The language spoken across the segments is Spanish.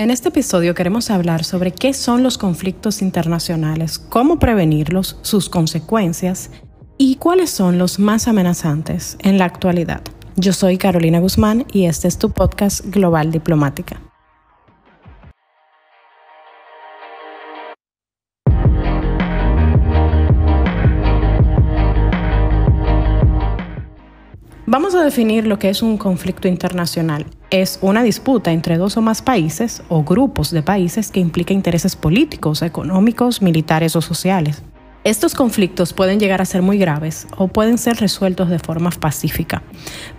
En este episodio queremos hablar sobre qué son los conflictos internacionales, cómo prevenirlos, sus consecuencias y cuáles son los más amenazantes en la actualidad. Yo soy Carolina Guzmán y este es tu podcast Global Diplomática. Vamos a definir lo que es un conflicto internacional. Es una disputa entre dos o más países o grupos de países que implica intereses políticos, económicos, militares o sociales. Estos conflictos pueden llegar a ser muy graves o pueden ser resueltos de forma pacífica.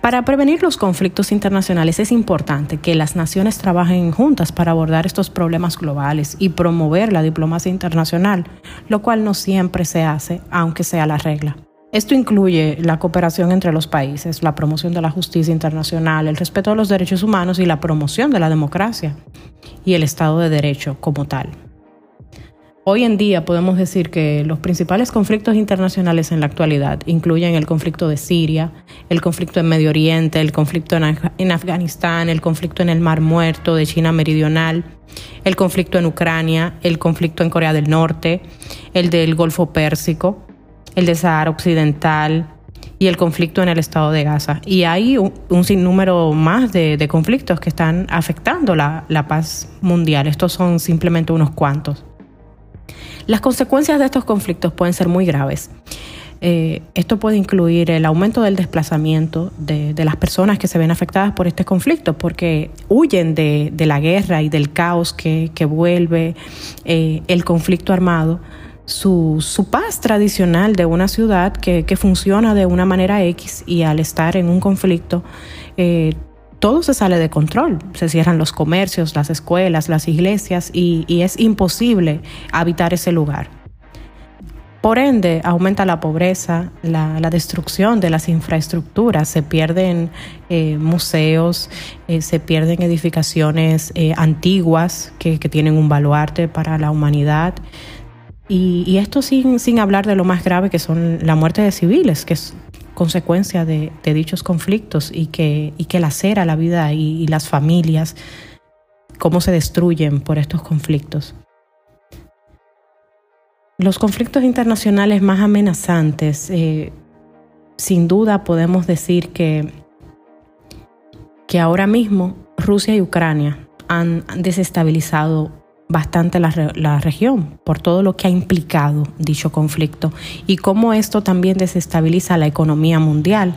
Para prevenir los conflictos internacionales es importante que las naciones trabajen juntas para abordar estos problemas globales y promover la diplomacia internacional, lo cual no siempre se hace, aunque sea la regla. Esto incluye la cooperación entre los países, la promoción de la justicia internacional, el respeto a los derechos humanos y la promoción de la democracia y el Estado de Derecho como tal. Hoy en día podemos decir que los principales conflictos internacionales en la actualidad incluyen el conflicto de Siria, el conflicto en Medio Oriente, el conflicto en, Afganistán, el conflicto en el Mar Muerto de China Meridional, el conflicto en Ucrania, el conflicto en Corea del Norte, el del Golfo Pérsico, el de Occidental y el conflicto en el estado de Gaza. Y hay un, sinnúmero más de, conflictos que están afectando la, paz mundial. Estos son simplemente unos cuantos. Las consecuencias de estos conflictos pueden ser muy graves. Eh, esto puede incluir el aumento del desplazamiento de, las personas que se ven afectadas por este conflicto, porque huyen de, la guerra y del caos que, vuelve eh, el conflicto armado su, paz tradicional de una ciudad que, funciona de una manera X y al estar en un conflicto, eh, todo se sale de control. Se cierran los comercios, las escuelas, las iglesias y, es imposible habitar ese lugar. Por ende, aumenta la pobreza, la, destrucción de las infraestructuras, se pierden eh, museos, eh, se pierden edificaciones antiguas que, que, tienen un baluarte para la humanidad, y, esto sin, sin hablar de lo más grave que son la muerte de civiles, que es consecuencia de, dichos conflictos y que, y que lacera la vida y, las familias, cómo se destruyen por estos conflictos. Los conflictos internacionales más amenazantes, eh, sin duda podemos decir que, que ahora mismo Rusia y Ucrania han desestabilizado bastante la, región por todo lo que ha implicado dicho conflicto y cómo esto también desestabiliza la economía mundial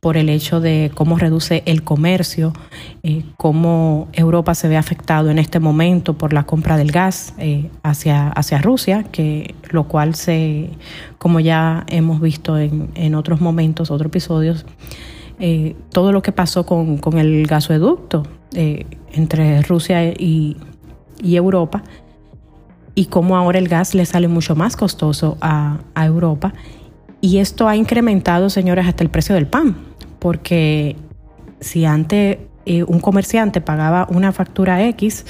por el hecho de cómo reduce el comercio, eh, cómo Europa se ve afectado en este momento por la compra del gas eh, hacia, hacia Rusia, que lo cual se, como ya hemos visto en, otros momentos, otros episodios, eh, todo lo que pasó con, con el gasoducto entre Rusia y, y Europa y cómo ahora el gas le sale mucho más costoso a, Europa. Y esto ha incrementado, señores, hasta el precio del pan, porque si antes eh, un comerciante pagaba una factura X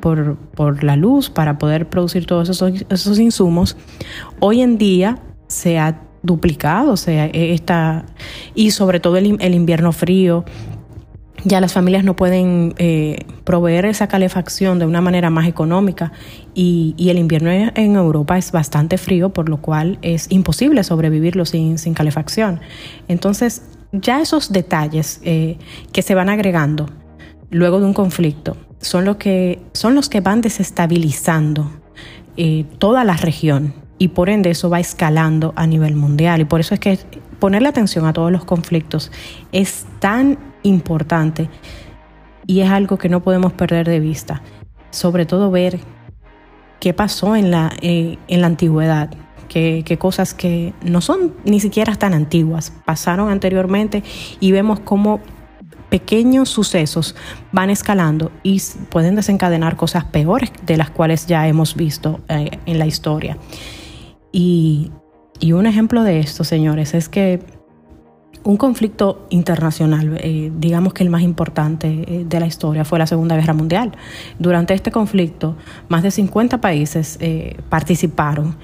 por, por, la luz para poder producir todos esos, esos insumos, hoy en día se ha duplicado, o sea, está, y sobre todo el, el invierno frío, ya las familias no pueden eh, proveer esa calefacción de una manera más económica y, el invierno en Europa es bastante frío, por lo cual es imposible sobrevivirlo sin, calefacción. Entonces, ya esos detalles eh, que se van agregando luego de un conflicto son, lo que, son los que van desestabilizando eh, toda la región y por ende eso va escalando a nivel mundial y por eso es que ponerle atención a todos los conflictos es tan importante y es algo que no podemos perder de vista. Sobre todo ver qué pasó en la, eh, en la antigüedad, qué, cosas que no son ni siquiera tan antiguas, pasaron anteriormente y vemos cómo pequeños sucesos van escalando y pueden desencadenar cosas peores de las cuales ya hemos visto eh, en la historia. Y y un ejemplo de esto, señores, es que un conflicto internacional, eh, digamos que el más importante eh, de la historia, fue la Segunda Guerra Mundial. Durante este conflicto, más de 50 países eh, participaron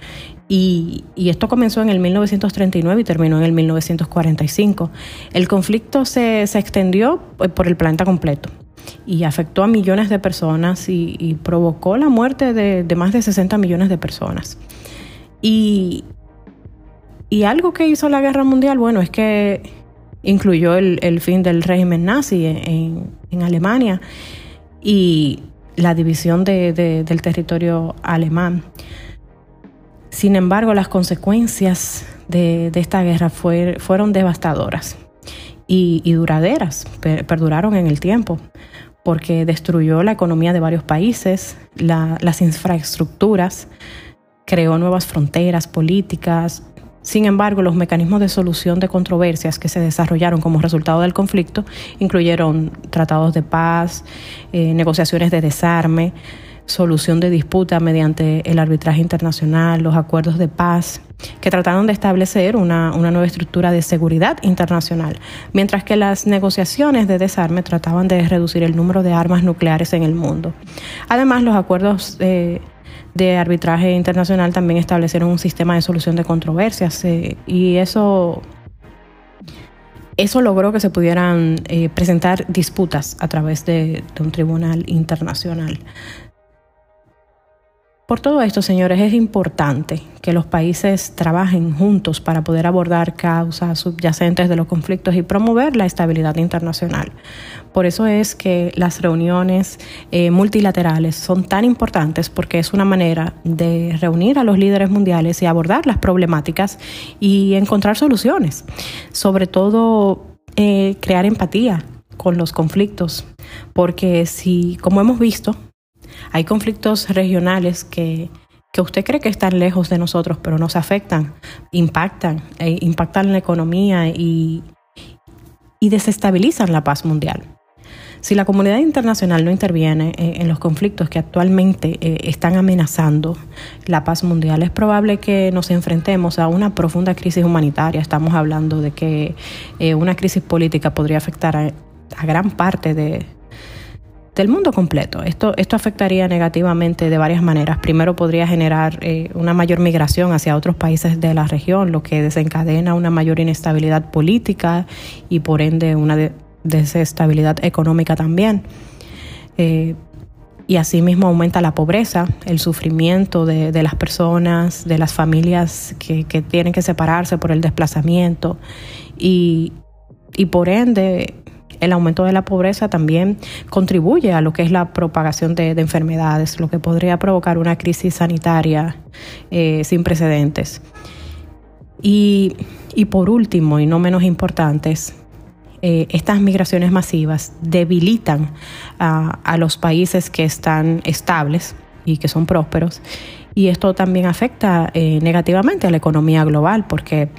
y, esto comenzó en el 1939 y terminó en el 1945. El conflicto se, se extendió por el planeta completo y afectó a millones de personas y, provocó la muerte de, más de 60 millones de personas. Y, y algo que hizo la guerra mundial, bueno, es que incluyó el, fin del régimen nazi en, Alemania y la división del territorio alemán. Sin embargo, las consecuencias de, esta guerra fueron devastadoras y, duraderas, perduraron en el tiempo, porque destruyó la economía de varios países, las infraestructuras, creó nuevas fronteras políticas. Sin embargo, los mecanismos de solución de controversias que se desarrollaron como resultado del conflicto incluyeron tratados de paz, eh, negociaciones de desarme, solución de disputa mediante el arbitraje internacional, los acuerdos de paz, que trataron de establecer una, nueva estructura de seguridad internacional, mientras que las negociaciones de desarme trataban de reducir el número de armas nucleares en el mundo. Además, los acuerdos eh, de arbitraje internacional también establecieron un sistema de solución de controversias eh, y eso eso logró que se pudieran eh, presentar disputas a través de, un tribunal internacional. Por todo esto, señores, es importante que los países trabajen juntos para poder abordar causas subyacentes de los conflictos y promover la estabilidad internacional. Por eso es que las reuniones eh, multilaterales son tan importantes porque es una manera de reunir a los líderes mundiales y abordar las problemáticas y encontrar soluciones. Sobre todo, eh, crear empatía con los conflictos, porque si, como hemos visto, hay conflictos regionales que, usted cree que están lejos de nosotros, pero nos afectan, impactan, eh, impactan la economía y, desestabilizan la paz mundial. Si la comunidad internacional no interviene eh, en los conflictos que actualmente eh, están amenazando la paz mundial, es probable que nos enfrentemos a una profunda crisis humanitaria. Estamos hablando de que una crisis política podría afectar a gran parte de, del mundo completo. Esto, esto afectaría negativamente de varias maneras. Primero podría generar eh, una mayor migración hacia otros países de la región, lo que desencadena una mayor inestabilidad política y por ende una desestabilidad económica también. Eh, y asimismo aumenta la pobreza, el sufrimiento de, las personas, de las familias que, que, tienen que separarse por el desplazamiento y, y por ende el aumento de la pobreza también contribuye a lo que es la propagación de, enfermedades, lo que podría provocar una crisis sanitaria eh, sin precedentes. Y, por último, y no menos importantes, eh, estas migraciones masivas debilitan a, los países que están estables y que son prósperos. Y esto también afecta eh, negativamente a la economía global porque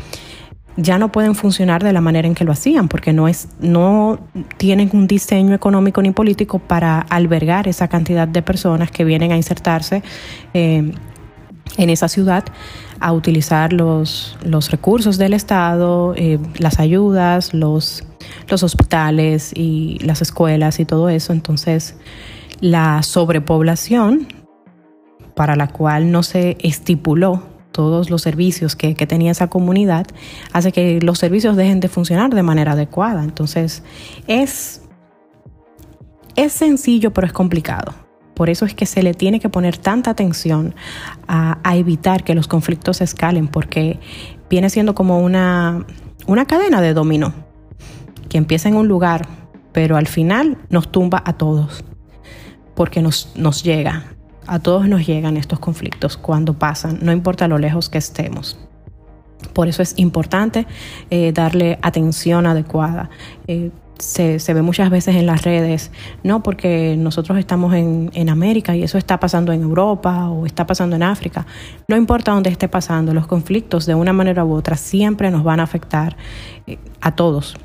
ya no pueden funcionar de la manera en que lo hacían, porque no, es, no tienen un diseño económico ni político para albergar esa cantidad de personas que vienen a insertarse eh, en esa ciudad, a utilizar los, los recursos del Estado, eh, las ayudas, los, los hospitales y las escuelas y todo eso. Entonces, la sobrepoblación para la cual no se estipuló todos los servicios que, tenía esa comunidad, hace que los servicios dejen de funcionar de manera adecuada. Entonces, es, es sencillo, pero es complicado. Por eso es que se le tiene que poner tanta atención a, evitar que los conflictos escalen, porque viene siendo como una, una cadena de dominó, que empieza en un lugar, pero al final nos tumba a todos, porque nos, nos llega a todos nos llegan estos conflictos cuando pasan, no importa lo lejos que estemos. Por eso es importante eh, darle atención adecuada. Eh, se, ve muchas veces en las redes, no porque nosotros estamos en, América y eso está pasando en Europa o está pasando en África. No importa dónde esté pasando, los conflictos de una manera u otra siempre nos van a afectar eh, a todos.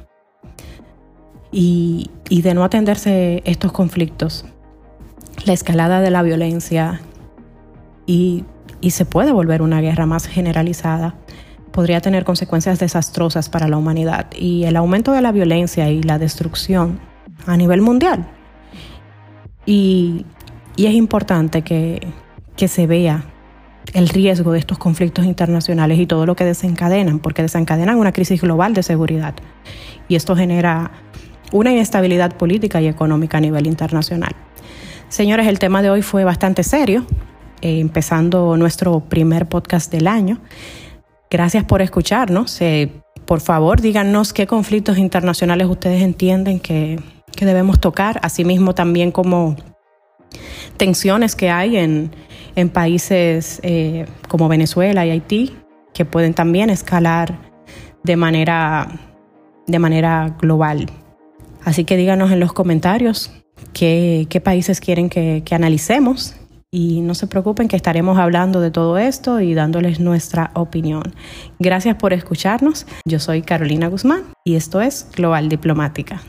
y de no atenderse estos conflictos, la escalada de la violencia y, se puede volver una guerra más generalizada, podría tener consecuencias desastrosas para la humanidad y el aumento de la violencia y la destrucción a nivel mundial. Y, es importante que, que se vea el riesgo de estos conflictos internacionales y todo lo que desencadenan, porque desencadenan una crisis global de seguridad. Y esto genera una inestabilidad política y económica a nivel internacional. Señores, el tema de hoy fue bastante serio, eh, empezando nuestro primer podcast del año. Gracias por escucharnos. Eh, por favor, díganos qué conflictos internacionales ustedes entienden que, debemos tocar, asimismo también como tensiones que hay en, países eh, como Venezuela y Haití, que pueden también escalar de manera, de manera global. Así que díganos en los comentarios qué, países quieren que, que analicemos y no se preocupen que estaremos hablando de todo esto y dándoles nuestra opinión. Gracias por escucharnos. Yo soy Carolina Guzmán y esto es Global Diplomática.